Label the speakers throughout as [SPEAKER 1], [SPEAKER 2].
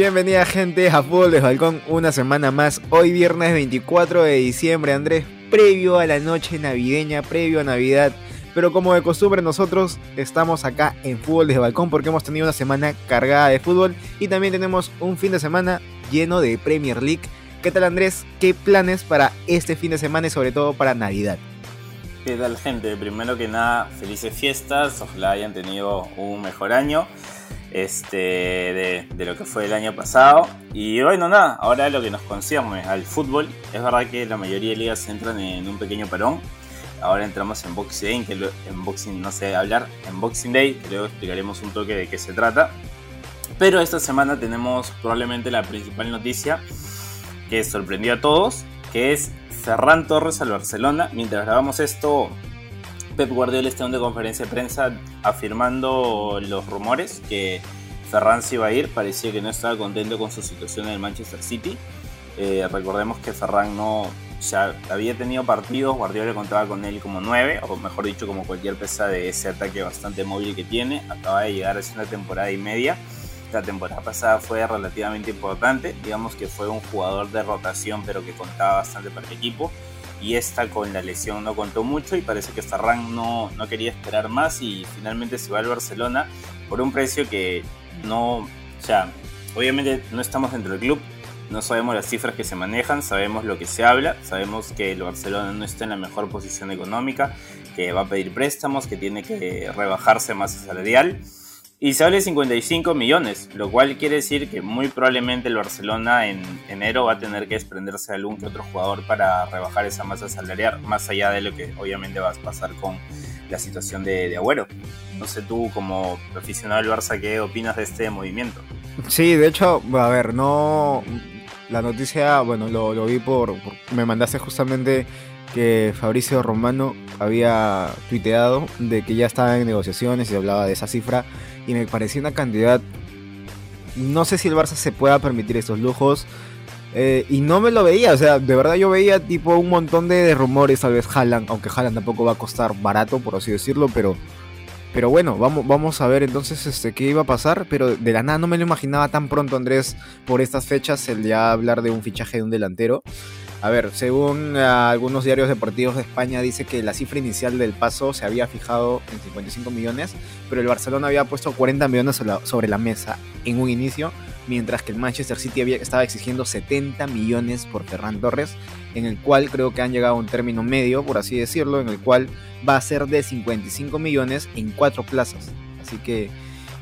[SPEAKER 1] Bienvenida gente a Fútbol de Balcón una semana más. Hoy viernes 24 de diciembre, Andrés, previo a la noche navideña, previo a Navidad. Pero como de costumbre nosotros estamos acá en Fútbol de Balcón porque hemos tenido una semana cargada de fútbol y también tenemos un fin de semana lleno de Premier League. ¿Qué tal Andrés? ¿Qué planes para este fin de semana y sobre todo para Navidad?
[SPEAKER 2] ¿Qué tal gente? Primero que nada, felices fiestas, ojalá hayan tenido un mejor año este, de, lo que fue el año pasado. Y bueno, nada, ahora lo que nos concierne al fútbol, es verdad que la mayoría de ligas entran en un pequeño parón. Ahora entramos en Boxing Day, que en Boxing no sé hablar, en Boxing Day, que luego explicaremos un toque de qué se trata. Pero esta semana tenemos probablemente la principal noticia que sorprendió a todos, que es Ferran Torres al Barcelona. Mientras grabamos esto, Pep Guardiola está en una conferencia de prensa afirmando los rumores que Ferran se iba a ir. Parecía que no estaba contento con su situación en el Manchester City. Eh, recordemos que Ferran no, o sea, había tenido partidos, Guardiola contaba con él como 9, o mejor dicho, como cualquier pesa de ese ataque bastante móvil que tiene. Acaba de llegar hace una temporada y media. La temporada pasada fue relativamente importante, digamos que fue un jugador de rotación, pero que contaba bastante para el equipo y esta con la lesión no contó mucho y parece que Ferran no, no quería esperar más y finalmente se va al Barcelona por un precio que no, o obviamente no estamos dentro del club, no sabemos las cifras que se manejan, sabemos lo que se habla, sabemos que el Barcelona no está en la mejor posición económica, que va a pedir préstamos, que tiene que rebajarse masa salarial y se de 55 millones, lo cual quiere decir que muy probablemente el Barcelona en enero va a tener que desprenderse de algún que otro jugador para rebajar esa masa salarial, más allá de lo que obviamente va a pasar con la situación de, de Agüero. No sé tú, como aficionado del Barça, ¿qué opinas de este movimiento?
[SPEAKER 1] Sí, de hecho, a ver, no. La noticia, bueno, lo, lo vi por, por. Me mandaste justamente que Fabricio Romano había tuiteado de que ya estaba en negociaciones y hablaba de esa cifra y me parecía una cantidad. No sé si el Barça se pueda permitir estos lujos. Eh, y no me lo veía, o sea, de verdad yo veía tipo un montón de, rumores, tal vez Haaland, aunque Haaland tampoco va a costar barato, por así decirlo, pero pero bueno, vamos, vamos a ver entonces este, qué iba a pasar. Pero de la nada no me lo imaginaba tan pronto, Andrés, por estas fechas, el ya hablar de un fichaje de un delantero. A ver, según uh, algunos diarios deportivos de España, dice que la cifra inicial del paso se había fijado en 55 millones, pero el Barcelona había puesto 40 millones sobre la mesa en un inicio, mientras que el Manchester City había, estaba exigiendo 70 millones por Ferran Torres, en el cual creo que han llegado a un término medio, por así decirlo, en el cual va a ser de 55 millones en cuatro plazas. Así que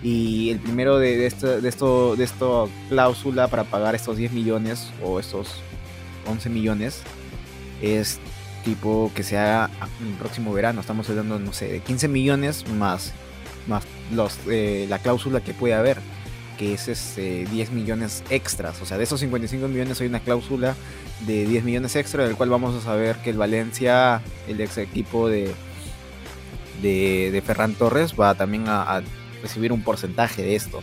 [SPEAKER 1] y el primero de, de, esto, de, esto, de esta cláusula para pagar estos 10 millones o estos 11 millones es tipo que se haga el próximo verano. Estamos hablando, no sé, de 15 millones más, más los, eh, la cláusula que puede haber, que es este, 10 millones extras. O sea, de esos 55 millones hay una cláusula de 10 millones extra, del cual vamos a saber que el Valencia, el ex equipo de, de, de Ferran Torres, va también a, a recibir un porcentaje de esto.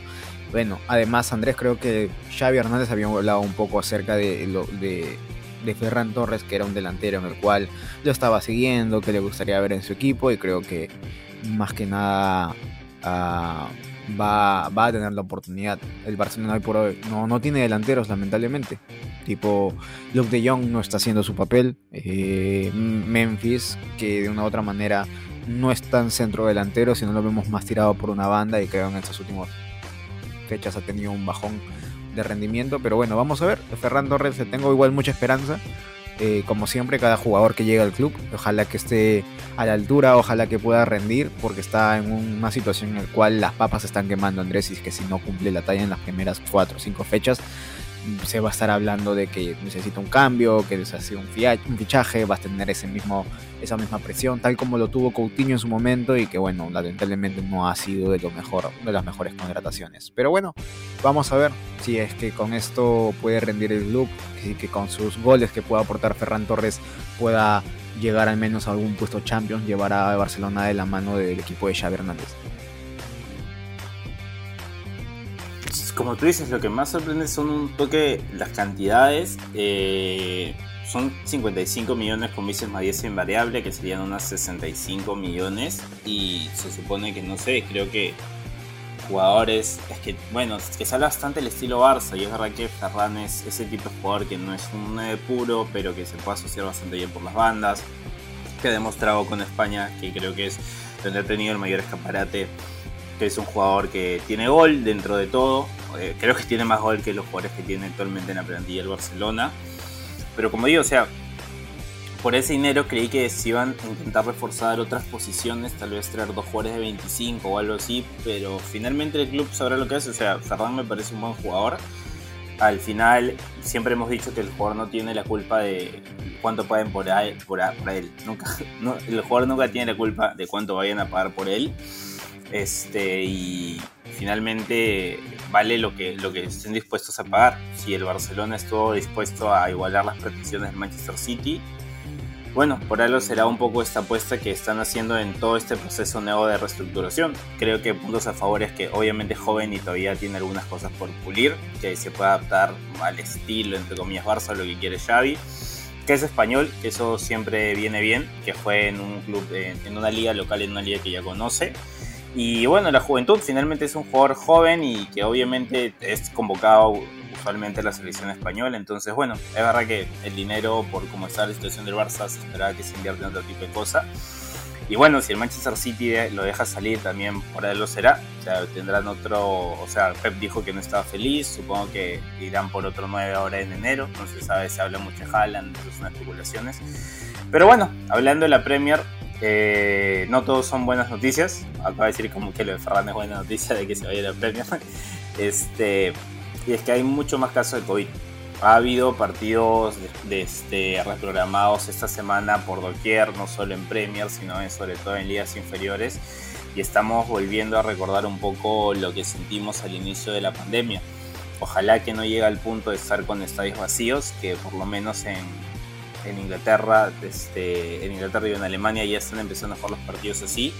[SPEAKER 1] Bueno, además Andrés creo que Xavi Hernández había hablado un poco acerca de, de, de Ferran Torres, que era un delantero en el cual yo estaba siguiendo, que le gustaría ver en su equipo y creo que más que nada uh, va, va, a tener la oportunidad. El Barcelona hoy por hoy no, no tiene delanteros, lamentablemente. Tipo, Luke de Jong no está haciendo su papel. Eh, Memphis, que de una u otra manera no es tan centro delantero, sino lo vemos más tirado por una banda y creo en estas últimas fechas ha tenido un bajón de rendimiento, pero bueno, vamos a ver. Ferran Torres tengo igual mucha esperanza. Eh, como siempre, cada jugador que llega al club, ojalá que esté a la altura, ojalá que pueda rendir, porque está en una situación en la cual las papas están quemando Andrés y que si no cumple la talla en las primeras 4 o 5 fechas, se va a estar hablando de que necesita un cambio, que necesita un fichaje, va a tener ese mismo, esa misma presión, tal como lo tuvo Coutinho en su momento y que bueno, lamentablemente no ha sido de lo mejor, de las mejores contrataciones. Pero bueno, vamos a ver si es que con esto puede rendir el club, y que con sus goles que pueda aportar Ferran Torres pueda llegar al menos a algún puesto Champions, llevar a Barcelona de la mano del equipo de Xavi Hernández.
[SPEAKER 2] Como tú dices, lo que más sorprende son un toque las cantidades. Eh, son 55 millones con vices más 10 en variable, que serían unas 65 millones. Y se supone que, no sé, creo que jugadores, es que, bueno, que sale bastante el estilo Barça y es verdad que Ferran es ese tipo de jugador que no es un 9 puro, pero que se puede asociar bastante bien por las bandas, que ha demostrado con España que creo que es donde ha tenido el mayor escaparate, que es un jugador que tiene gol dentro de todo, eh, creo que tiene más gol que los jugadores que tiene actualmente en la plantilla el Barcelona, pero como digo, o sea, por ese dinero creí que se iban a intentar reforzar otras posiciones, tal vez traer dos jugadores de 25 o algo así, pero finalmente el club sabrá lo que hace. O sea, Ferran me parece un buen jugador. Al final, siempre hemos dicho que el jugador no tiene la culpa de cuánto paguen por, él. Por, él. Nunca, el jugador nunca tiene la culpa de cuánto vayan a pagar por él. Este, y finalmente vale lo que, lo que estén dispuestos a pagar. Si el Barcelona estuvo dispuesto a igualar las pretensiones del Manchester City, bueno, por algo será un poco esta apuesta que están haciendo en todo este proceso nuevo de reestructuración. Creo que puntos a favor es que obviamente es joven y todavía tiene algunas cosas por pulir, que se puede adaptar al estilo, entre comillas, Barça, lo que quiere Xavi, que es español, que eso siempre viene bien, que fue en un club, en una liga local, en una liga que ya conoce. Y bueno, la juventud finalmente es un jugador joven y que obviamente es convocado usualmente la selección española. Entonces, bueno, es verdad que el dinero, por cómo está la situación del Barça, se esperaba que se invierte en otro tipo de cosas. Y bueno, si el Manchester City lo deja salir, también por ahí lo será. O sea, tendrán otro. O sea, Pep dijo que no estaba feliz. Supongo que irán por otro 9 ahora en enero. No se sabe, se habla mucho de Haaland, son especulaciones. Pero bueno, hablando de la Premier, eh, no todos son buenas noticias. Acaba de decir como que lo de Ferran es buena noticia de que se vaya la Premier. Este, y es que hay mucho más casos de COVID. Ha habido partidos de, este, reprogramados esta semana por doquier, no solo en Premier, sino sobre todo en ligas inferiores. Y estamos volviendo a recordar un poco lo que sentimos al inicio de la pandemia. Ojalá que no llegue al punto de estar con estadios vacíos, que por lo menos en, en Inglaterra, este, en Inglaterra y en Alemania ya están empezando a jugar los partidos así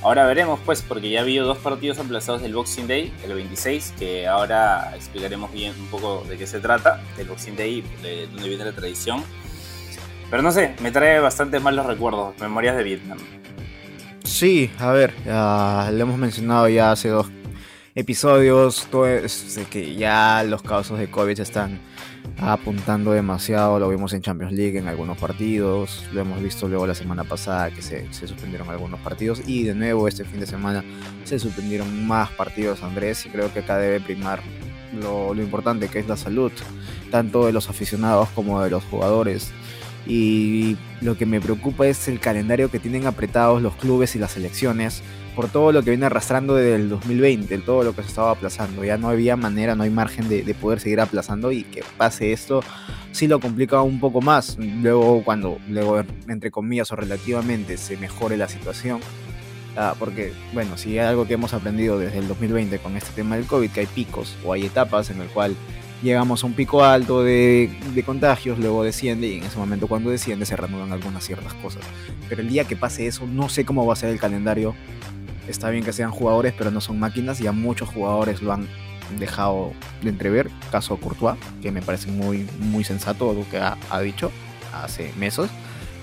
[SPEAKER 2] Ahora veremos, pues, porque ya ha habido dos partidos aplazados del Boxing Day, el 26, que ahora explicaremos bien un poco de qué se trata, del Boxing Day, de dónde viene la tradición. Pero no sé, me trae bastante malos recuerdos, memorias de Vietnam.
[SPEAKER 1] Sí, a ver, ya lo hemos mencionado ya hace dos episodios, todo es, que ya los casos de COVID están apuntando demasiado, lo vimos en Champions League en algunos partidos, lo hemos visto luego la semana pasada que se, suspendieron algunos partidos y de nuevo este fin de semana se suspendieron más partidos Andrés y creo que acá debe primar lo, lo importante que es la salud, tanto de los aficionados como de los jugadores. Y lo que me preocupa es el calendario que tienen apretados los clubes y las selecciones por todo lo que viene arrastrando desde el 2020, todo lo que se estaba aplazando. Ya no había manera, no hay margen de, poder seguir aplazando y que pase esto sí lo complica un poco más. Luego, cuando, luego, entre comillas o relativamente, se mejore la situación. Ah, porque, bueno, si hay algo que hemos aprendido desde el 2020 con este tema del COVID, que hay picos o hay etapas en el cual llegamos a un pico alto de, contagios, luego desciende y en ese momento cuando desciende se reanudan algunas ciertas cosas. Pero el día que pase eso, no sé cómo va a ser el calendario está bien que sean jugadores, pero no son máquinas. Ya muchos jugadores lo han dejado de entrever. Caso Courtois, que me parece muy, muy sensato lo que ha, dicho hace meses.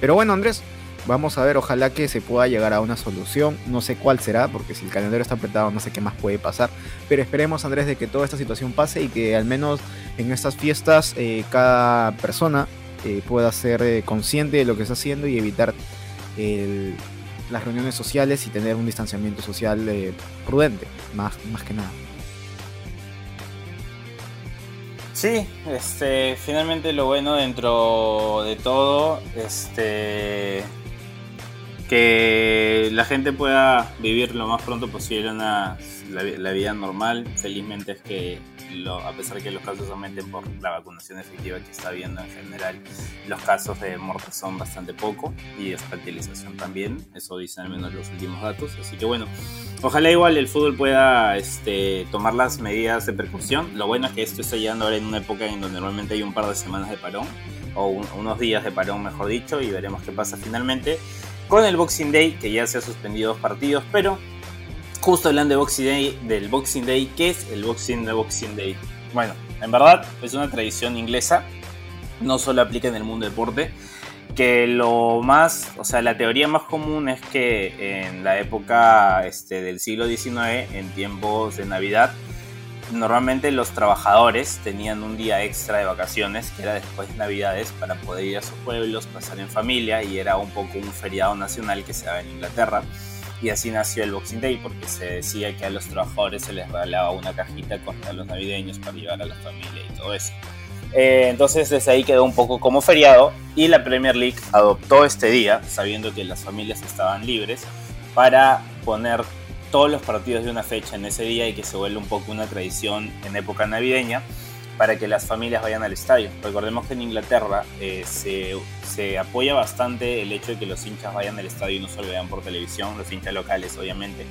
[SPEAKER 1] Pero bueno, Andrés, vamos a ver, ojalá que se pueda llegar a una solución. No sé cuál será, porque si el calendario está apretado, no sé qué más puede pasar. Pero esperemos, Andrés, de que toda esta situación pase y que al menos en estas fiestas eh, cada persona eh, pueda ser eh, consciente de lo que está haciendo y evitar las reuniones sociales y tener un distanciamiento social prudente, más, más que nada.
[SPEAKER 2] Sí, este, finalmente lo bueno dentro de todo, este, que la gente pueda vivir lo más pronto posible una, la vida normal. Felizmente es que a pesar que los casos aumenten por la vacunación efectiva que está habiendo en general, los casos de muerte son bastante poco y de hospitalización también, eso dicen al menos los últimos datos. Así que bueno, ojalá igual el fútbol pueda este, tomar las medidas de precaución. Lo bueno es que esto está llegando ahora en una época en donde normalmente hay un par de semanas de parón, o unos días de parón mejor dicho, y veremos qué pasa finalmente. Con el Boxing Day, que ya se ha suspendido dos partidos, pero justo hablando de Boxing Day, del Boxing Day, ¿qué es el Boxing de Boxing Day? Bueno, en verdad es una tradición inglesa, no solo aplica en el mundo deporte, que lo más, o sea, la teoría más común es que en la época este, del siglo XIX, en tiempos de Navidad, normalmente los trabajadores tenían un día extra de vacaciones, que era después de Navidades, para poder ir a sus pueblos, pasar en familia, y era un poco un feriado nacional que se daba en Inglaterra. Y así nació el Boxing Day, porque se decía que a los trabajadores se les regalaba una cajita con los navideños para llevar a la familia y todo eso. Eh, entonces desde ahí quedó un poco como feriado y la Premier League adoptó este día, sabiendo que las familias estaban libres, para poner todos los partidos de una fecha en ese día y que se vuelva un poco una tradición en época navideña para que las familias vayan al estadio. Recordemos que en Inglaterra eh, se, se, apoya bastante el hecho de que los hinchas vayan al estadio y no solo vean por televisión, los hinchas locales obviamente.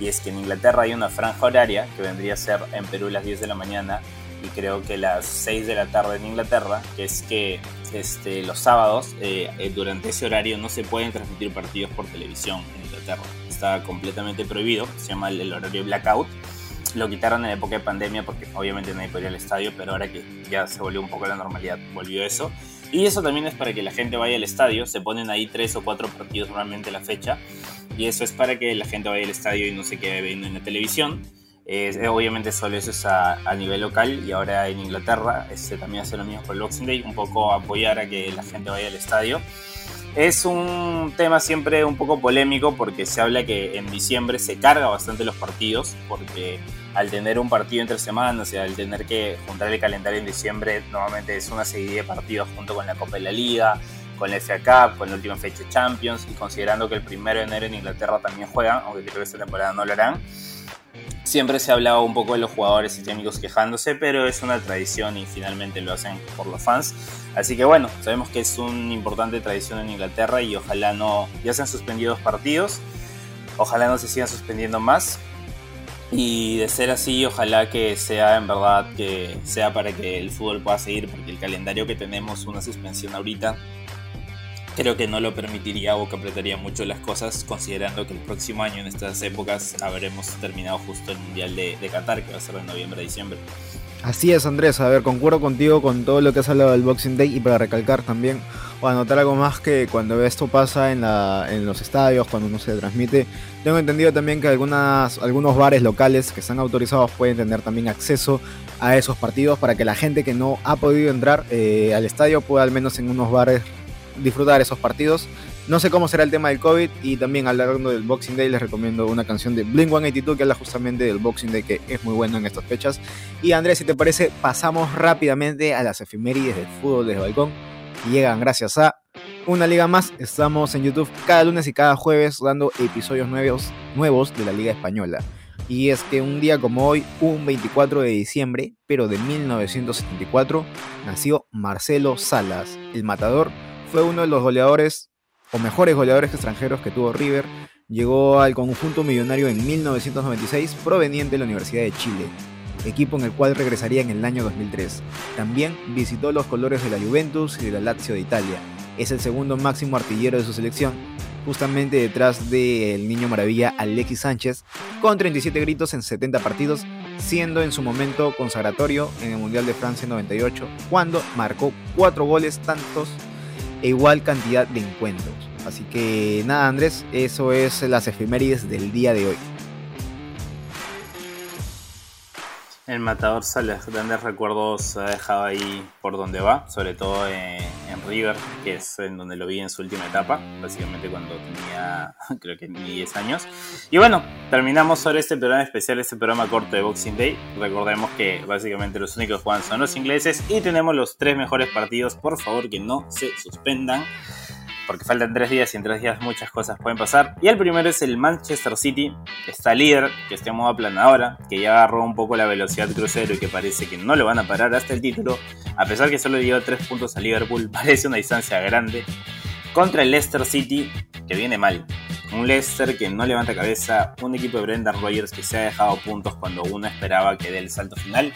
[SPEAKER 2] Y es que en Inglaterra hay una franja horaria que vendría a ser en Perú las 10 de la mañana y creo que las 6 de la tarde en Inglaterra, que es que este, los sábados eh, eh, durante ese horario no se pueden transmitir partidos por televisión en Inglaterra está completamente prohibido, se llama el, horario blackout. Lo quitaron en época de pandemia porque obviamente nadie podía ir al estadio, pero ahora que ya se volvió un poco la normalidad, volvió eso. Y eso también es para que la gente vaya al estadio, se ponen ahí tres o cuatro partidos normalmente la fecha, y eso es para que la gente vaya al estadio y no se quede viendo en la televisión. obviamente solo eso es a, a, nivel local y ahora en Inglaterra este, también hace lo mismo por el Boxing Day, un poco apoyar a que la gente vaya al estadio. Es un tema siempre un poco polémico porque se habla que en diciembre se carga bastante los partidos, porque al tener un partido entre semanas y al tener que juntar el calendario en diciembre, normalmente es una serie de partidos junto con la Copa de la Liga, con la FA Cup, con la última fecha Champions y considerando que el primero de enero en Inglaterra también juegan, aunque creo que esta temporada no lo harán Siempre se ha hablado un poco de los jugadores y técnicos quejándose, pero es una tradición y finalmente lo hacen por los fans. Así que bueno, sabemos que es una importante tradición en Inglaterra y ojalá no. Ya se han suspendido dos partidos, ojalá no se sigan suspendiendo más. Y de ser así, ojalá que sea en verdad que sea para que el fútbol pueda seguir, porque el calendario que tenemos, una suspensión ahorita, creo que no lo permitiría o que apretaría mucho las cosas, considerando que el próximo año en estas épocas habremos terminado justo el Mundial de, Qatar, que va a ser en noviembre diciembre.
[SPEAKER 1] Así es, Andrés. A ver, concuerdo contigo con todo lo que has hablado del Boxing Day y para recalcar también o anotar algo más que cuando esto pasa en, la, en los estadios, cuando uno se transmite, tengo entendido también que algunas, algunos bares locales que están autorizados pueden tener también acceso a esos partidos para que la gente que no ha podido entrar eh, al estadio pueda al menos en unos bares disfrutar esos partidos. No sé cómo será el tema del COVID y también hablando del Boxing Day les recomiendo una canción de Blink 182 que habla justamente del Boxing Day que es muy bueno en estas fechas. Y Andrés, si te parece, pasamos rápidamente a las efemérides del fútbol desde balcón y llegan gracias a una liga más. Estamos en YouTube cada lunes y cada jueves dando episodios nuevos, nuevos de la Liga Española. Y es que un día como hoy, un 24 de diciembre, pero de 1974, nació Marcelo Salas, el matador fue uno de los goleadores o mejores goleadores extranjeros que tuvo River. Llegó al conjunto millonario en 1996 proveniente de la Universidad de Chile, equipo en el cual regresaría en el año 2003. También visitó los colores de la Juventus y de la Lazio de Italia. Es el segundo máximo artillero de su selección, justamente detrás del niño maravilla Alexis Sánchez, con 37 gritos en 70 partidos, siendo en su momento consagratorio en el Mundial de Francia 98, cuando marcó 4 goles tantos e igual cantidad de encuentros. Así que nada Andrés, eso es las efemérides del día de hoy.
[SPEAKER 2] El matador sale grandes recuerdos ha dejado ahí por donde va, sobre todo en, River, que es en donde lo vi en su última etapa, básicamente cuando tenía creo que ni 10 años. Y bueno, terminamos sobre este programa especial, este programa corto de Boxing Day. Recordemos que básicamente los únicos que juegan son los ingleses y tenemos los tres mejores partidos, por favor que no se suspendan porque faltan tres días y en tres días muchas cosas pueden pasar. Y el primero es el Manchester City, que está líder, que está en modo aplanadora, que ya agarró un poco la velocidad crucero y que parece que no lo van a parar hasta el título, a pesar que solo dio tres puntos a Liverpool, parece una distancia grande. Contra el Leicester City, que viene mal. Un Leicester que no levanta cabeza, un equipo de Brendan Rodgers que se ha dejado puntos cuando uno esperaba que dé el salto final.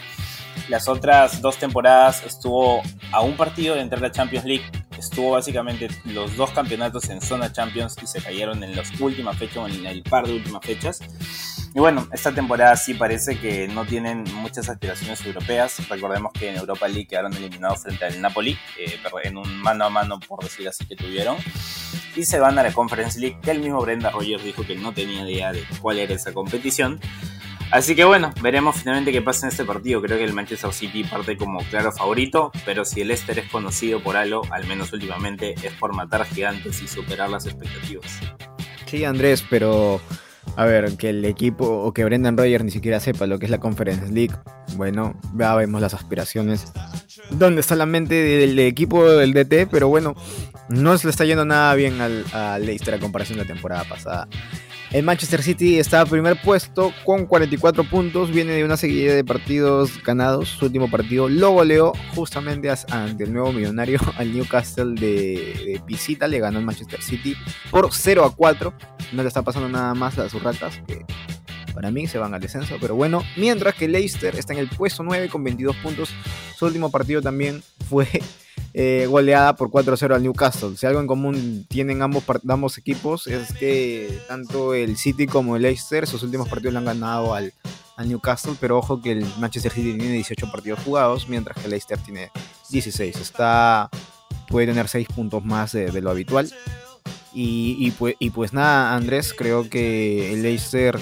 [SPEAKER 2] Las otras dos temporadas estuvo a un partido de entrar a Champions League estuvo básicamente los dos campeonatos en zona Champions y se cayeron en las últimas fechas, en el par de últimas fechas. Y bueno, esta temporada sí parece que no tienen muchas aspiraciones europeas. Recordemos que en Europa League quedaron eliminados frente al Napoli, eh, en un mano a mano, por decir así, que tuvieron. Y se van a la Conference League, que el mismo Brenda Rogers dijo que no tenía idea de cuál era esa competición. Así que bueno, veremos finalmente qué pasa en este partido. Creo que el Manchester City parte como claro favorito, pero si el Leicester es conocido por algo, al menos últimamente, es por matar gigantes y superar las expectativas.
[SPEAKER 1] Sí, Andrés, pero a ver, que el equipo o que Brendan Rogers ni siquiera sepa lo que es la Conference League, bueno, ya vemos las aspiraciones. ¿Dónde está la mente del equipo del DT? Pero bueno, no se le está yendo nada bien al, al Leicester a comparación de la temporada pasada. El Manchester City está a primer puesto con 44 puntos. Viene de una serie de partidos ganados. Su último partido lo goleó justamente ante el nuevo millonario al Newcastle de, visita. Le ganó el Manchester City por 0 a 4. No le está pasando nada más a sus ratas. Que para mí se van al descenso. Pero bueno, mientras que Leicester está en el puesto 9 con 22 puntos. Su último partido también fue eh, goleada por 4-0 al Newcastle. Si algo en común tienen ambos, equipos es que tanto el City como el Leicester, sus últimos partidos le han ganado al, Newcastle, pero ojo que el Manchester City tiene 18 partidos jugados, mientras que el Leicester tiene 16. Está, puede tener 6 puntos más de, lo habitual. Y pues nada, Andrés, creo que el Leicester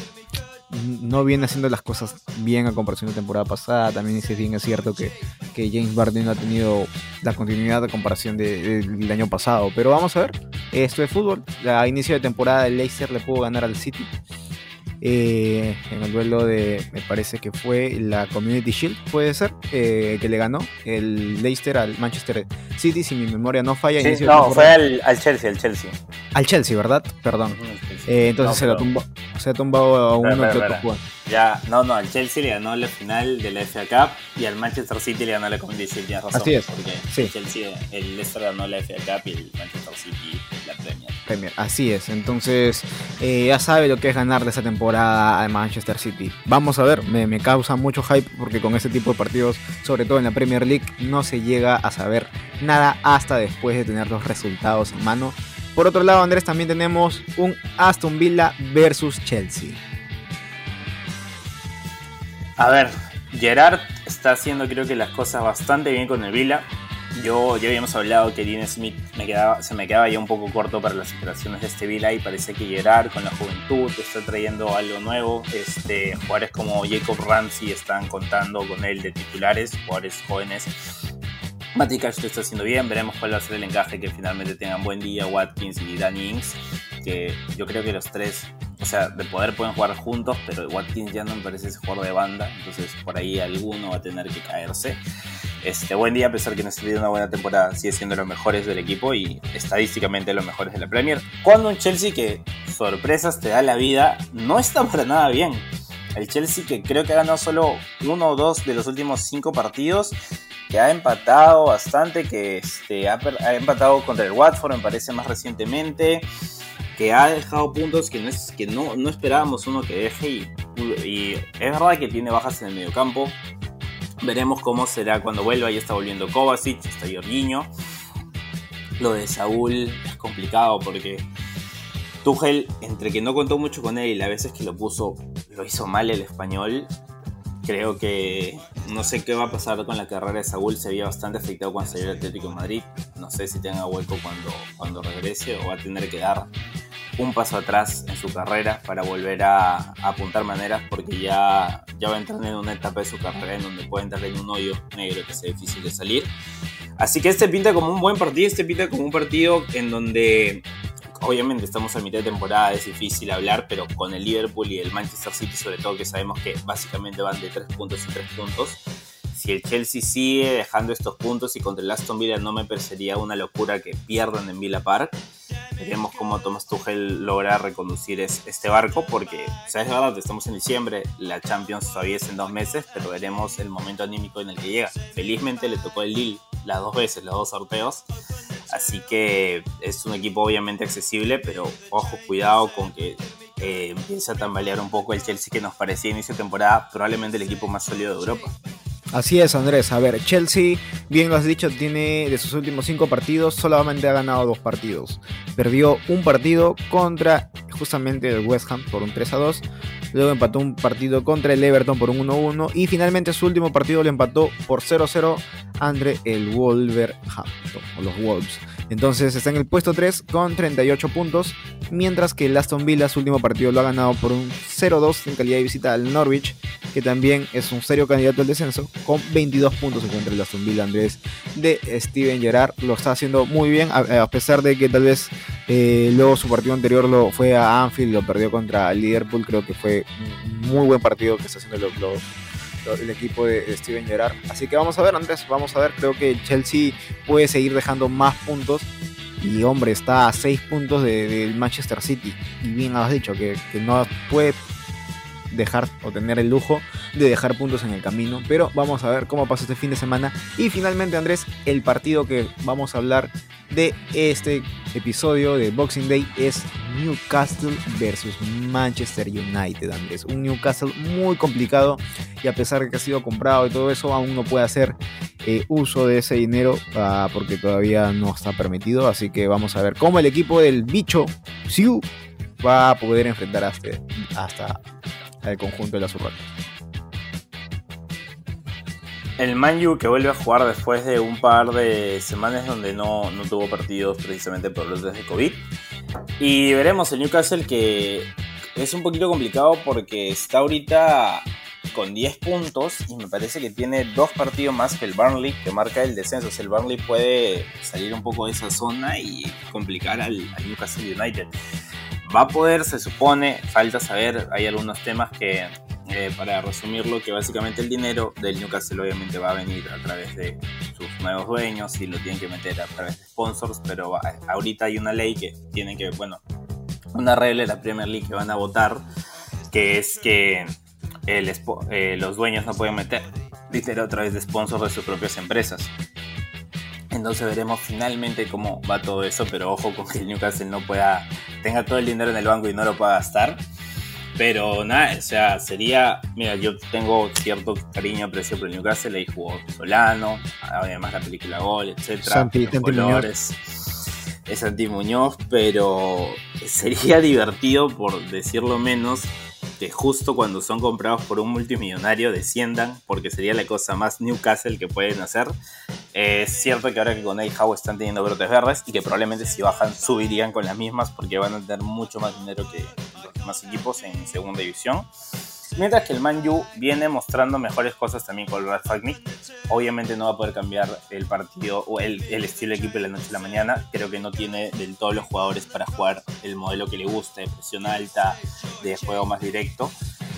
[SPEAKER 1] no viene haciendo las cosas bien a comparación de temporada pasada. También es bien es cierto que, que James Barden no ha tenido la continuidad de comparación del año pasado. Pero vamos a ver, esto es fútbol. A inicio de temporada el Leicester le pudo ganar al City. Eh, en el duelo de, me parece que fue la Community Shield, puede ser, eh, que le ganó el Leicester al Manchester City, si mi memoria no falla.
[SPEAKER 2] no, fue al, Chelsea, al Chelsea.
[SPEAKER 1] Al Chelsea, ¿verdad? Perdón. Eh, entonces se, lo tumbó, se ha tumbado a uno que otro jugador.
[SPEAKER 2] Ya, no, no, al Chelsea le ganó la final de la FA Cup y al Manchester City le ganó la Community Shield, tienes razón.
[SPEAKER 1] Así es.
[SPEAKER 2] Porque el Chelsea, el Leicester ganó la FA Cup y el Manchester City la Premier.
[SPEAKER 1] Premier, así es. Entonces, ya sabe lo que es ganar de esa temporada a Manchester City. Vamos a ver, me, me causa mucho hype porque con ese tipo de partidos, sobre todo en la Premier League, no se llega a saber nada hasta después de tener los resultados en mano. Por otro lado, Andrés, también tenemos un Aston Villa versus Chelsea.
[SPEAKER 2] A ver, Gerard está haciendo creo que las cosas bastante bien con el Villa. Yo ya habíamos hablado que Dean Smith me quedaba, se me quedaba ya un poco corto para las operaciones de este Villa y parece que Gerard con la juventud está trayendo algo nuevo. Este, jugadores como Jacob Ramsey están contando con él de titulares, jugadores jóvenes. Cash lo está haciendo bien, veremos cuál va a ser el encaje que finalmente tengan buen día Watkins y Danny Ings, que yo creo que los tres o sea, de poder pueden jugar juntos, pero Watkins ya no me parece ese jugador de banda, entonces por ahí alguno va a tener que caerse. Este, buen día, a pesar que no ha tenido una buena temporada, sigue siendo los mejores del equipo y estadísticamente los mejores de la Premier. Cuando un Chelsea que sorpresas te da la vida, no está para nada bien. El Chelsea que creo que ha ganado solo uno o dos de los últimos cinco partidos, que ha empatado bastante, que este, ha, empatado contra el Watford, me parece más recientemente que ha dejado puntos que no, que no, no esperábamos uno que deje y, es verdad que tiene bajas en el mediocampo. Veremos cómo será cuando vuelva. Ya está volviendo Kovacic, está Jorginho. Lo de Saúl es complicado porque Tuchel, entre que no contó mucho con él y las veces que lo puso, lo hizo mal el español. Creo que no sé qué va a pasar con la carrera de Saúl. Se había bastante afectado cuando salió el Atlético de Madrid. No sé si tenga hueco cuando, cuando regrese o va a tener que dar un paso atrás en su carrera para volver a, apuntar maneras porque ya, ya va a entrar en una etapa de su carrera en donde puede entrar en un hoyo negro que sea difícil de salir. Así que este pinta como un buen partido, este pinta como un partido en donde obviamente estamos a mitad de temporada, es difícil hablar, pero con el Liverpool y el Manchester City sobre todo que sabemos que básicamente van de 3 puntos y 3 puntos. Si el Chelsea sigue dejando estos puntos y contra el Aston Villa no me parecería una locura que pierdan en Villa Park. Veremos cómo Thomas Tuchel logra reconducir este barco, porque, ¿sabes es verdad, estamos en diciembre, la Champions todavía es en dos meses, pero veremos el momento anímico en el que llega. Felizmente le tocó el Lille las dos veces, los dos sorteos, así que es un equipo obviamente accesible, pero ojo, cuidado con que eh, empiece a tambalear un poco el Chelsea que nos parecía inicio de temporada, probablemente el equipo más sólido de Europa.
[SPEAKER 1] Así es, Andrés. A ver, Chelsea, bien lo has dicho, tiene de sus últimos cinco partidos, solamente ha ganado dos partidos. Perdió un partido contra justamente el West Ham por un 3 a 2. luego empató un partido contra el Everton por un 1-1 y finalmente su último partido lo empató por 0-0 Andre el Wolverhampton o los Wolves. Entonces está en el puesto 3 con 38 puntos, mientras que el Aston Villa su último partido lo ha ganado por un 0-2 en calidad de visita al Norwich, que también es un serio candidato al descenso, con 22 puntos contra el Aston Villa Andrés de Steven Gerrard. Lo está haciendo muy bien, a, pesar de que tal vez eh, luego su partido anterior lo fue a Anfield, lo perdió contra Liverpool, creo que fue un muy buen partido que está haciendo los el equipo de Steven Gerrard. Así que vamos a ver, Andrés, vamos a ver. Creo que Chelsea puede seguir dejando más puntos. Y hombre, está a 6 puntos del Manchester City. Y bien has dicho que, que no puede dejar o tener el lujo de dejar puntos en el camino. Pero vamos a ver cómo pasa este fin de semana. Y finalmente, Andrés, el partido que vamos a hablar de este episodio de Boxing Day es Newcastle versus Manchester United, Andrés. Un Newcastle muy complicado y a pesar de que ha sido comprado y todo eso, aún no puede hacer eh, uso de ese dinero ah, porque todavía no está permitido. Así que vamos a ver cómo el equipo del bicho Siu va a poder enfrentar hasta, hasta el conjunto de la Urracas.
[SPEAKER 2] El Manju que vuelve a jugar después de un par de semanas donde no, no tuvo partidos precisamente por los de COVID. Y veremos el Newcastle que es un poquito complicado porque está ahorita con 10 puntos y me parece que tiene dos partidos más que el Burnley que marca el descenso. O el Burnley puede salir un poco de esa zona y complicar al, al Newcastle United. Va a poder, se supone, falta saber, hay algunos temas que eh, para resumirlo, que básicamente el dinero del Newcastle obviamente va a venir a través de sus nuevos dueños y lo tienen que meter a través de sponsors, pero ahorita hay una ley que tiene que, bueno, una regla de la Premier League que van a votar, que es que eh, los dueños no pueden meter dinero a través de sponsors de sus propias empresas. Entonces veremos finalmente cómo va todo eso, pero ojo con que el Newcastle no pueda, tenga todo el dinero en el banco y no lo pueda gastar pero nada, o sea, sería. Mira, yo tengo cierto cariño, aprecio por el Newcastle. Ahí jugó Solano, además la película Gol, etc.
[SPEAKER 1] Santi,
[SPEAKER 2] colores. Es Santi Muñoz, pero sería divertido, por decirlo menos, que justo cuando son comprados por un multimillonario desciendan, porque sería la cosa más Newcastle que pueden hacer. Es cierto que ahora que con Howe están teniendo brotes verdes y que probablemente si bajan subirían con las mismas porque van a tener mucho más dinero que los demás equipos en segunda división. Mientras que el Man U viene mostrando mejores cosas también con Ralph Fagnick. Obviamente no va a poder cambiar el partido o el, estilo de equipo de la noche a la mañana. Creo que no tiene del todo los jugadores para jugar el modelo que le guste, de presión alta, de juego más directo.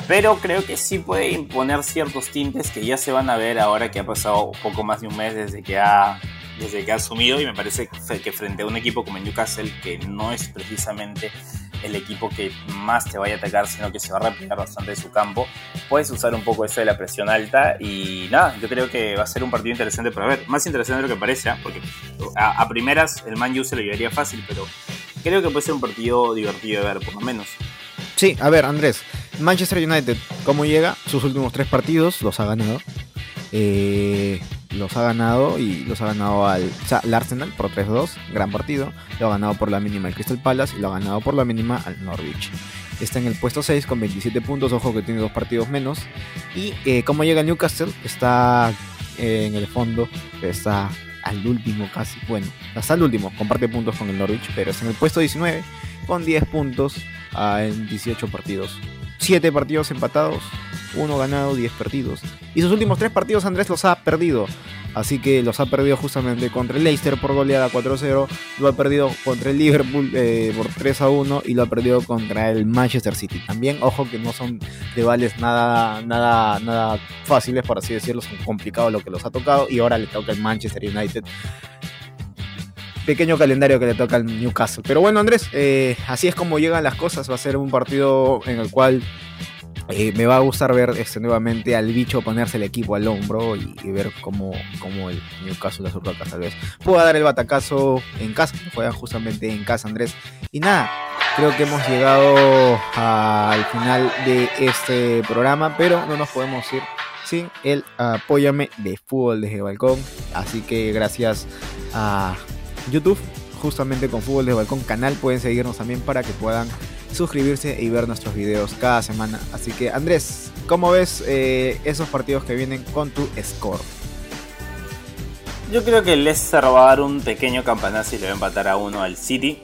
[SPEAKER 2] Pero creo que sí puede imponer ciertos tintes que ya se van a ver ahora que ha pasado poco más de un mes desde que ha desde que ha asumido y me parece que frente a un equipo como Newcastle que no es precisamente el equipo que más te vaya a atacar, sino que se va a replegar bastante de su campo. Puedes usar un poco eso de la presión alta y nada, yo creo que va a ser un partido interesante para ver. Más interesante de lo que parece, ¿ah? porque a, primeras el Man U se lo llevaría fácil, pero creo que puede ser un partido divertido de ver, por lo menos.
[SPEAKER 1] Sí, a ver, Andrés, Manchester United, ¿cómo llega? Sus últimos tres partidos los ha ganado. Eh, los ha ganado y los ha ganado al, Arsenal por 3-2, gran partido. Lo ha ganado por la mínima el Crystal Palace y lo ha ganado por la mínima al Norwich. Está en el puesto 6 con 27 puntos, ojo que tiene dos partidos menos. Y eh, como llega Newcastle, está eh, en el fondo, está al último casi, bueno, hasta el último, comparte puntos con el Norwich, pero está en el puesto 19 con 10 puntos ah, en 18 partidos. 7 partidos empatados, uno ganado, 10 perdidos. Y sus últimos tres partidos Andrés los ha perdido. Así que los ha perdido justamente contra el Leicester por goleada 4-0, lo ha perdido contra el Liverpool eh, por 3-1 y lo ha perdido contra el Manchester City. También, ojo que no son rivales nada, nada, nada fáciles, por así decirlo, son complicados lo que los ha tocado y ahora le toca el Manchester United pequeño calendario que le toca al Newcastle. Pero bueno, Andrés, eh, así es como llegan las cosas. Va a ser un partido en el cual eh, me va a gustar ver este, nuevamente al bicho ponerse el equipo al hombro y, ver cómo, cómo el Newcastle de Surroca tal vez pueda dar el batacazo en casa, que juega justamente en casa Andrés. Y nada, creo que hemos llegado al final de este programa, pero no nos podemos ir sin el apóyame de fútbol desde balcón. Así que gracias a YouTube, justamente con fútbol desde balcón canal, pueden seguirnos también para que puedan suscribirse y ver nuestros videos cada semana. Así que Andrés, ¿cómo ves eh, esos partidos que vienen con tu score?
[SPEAKER 2] Yo creo que el Leicester va a dar un pequeño campanazo y le va a empatar a uno al City.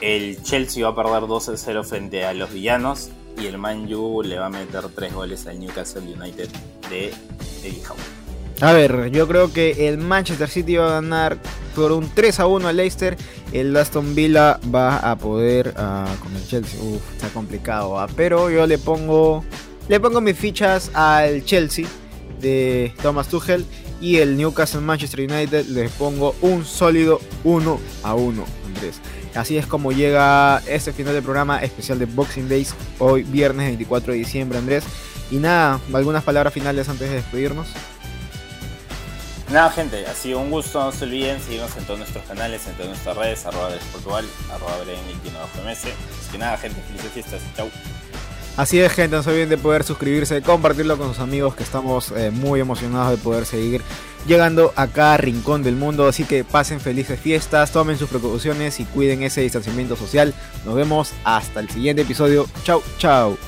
[SPEAKER 2] El Chelsea va a perder 2-0 frente a los villanos. Y el Man U le va a meter 3 goles al Newcastle United de Eddie Howe.
[SPEAKER 1] A ver, yo creo que el Manchester City va a ganar por un 3 a 1 al Leicester. El Aston Villa va a poder uh, con el Chelsea. Uf, está complicado. ¿ah? Pero yo le pongo le pongo mis fichas al Chelsea de Thomas Tuchel y el Newcastle Manchester United les pongo un sólido 1 a 1, Andrés. Así es como llega este final del programa especial de Boxing Days, hoy viernes 24 de diciembre, Andrés. Y nada, algunas palabras finales antes de despedirnos.
[SPEAKER 2] Nada, gente, ha sido un gusto. No se olviden seguirnos en todos nuestros canales, en todas nuestras redes, arroba Portugal, arroba bajo Así que nada, gente, felices fiestas. Chau.
[SPEAKER 1] Así es, gente, no se olviden de poder suscribirse, compartirlo con sus amigos, que estamos eh, muy emocionados de poder seguir llegando a cada rincón del mundo. Así que pasen felices fiestas, tomen sus precauciones y cuiden ese distanciamiento social. Nos vemos hasta el siguiente episodio. Chau, chau.